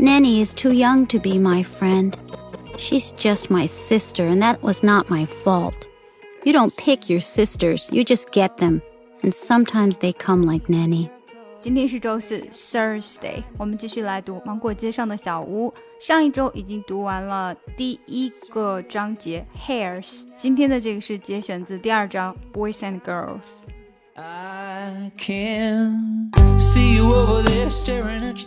Nanny is too young to be my friend. She's just my sister, and that was not my fault. You don't pick your sisters, you just get them. And sometimes they come like Nanny. 今天是周四，Thursday，我们继续来读《芒果街上的小屋》。上一周已经读完了第一个章节 Hairs，今天的这个是节选自第二章 Boys and Girls。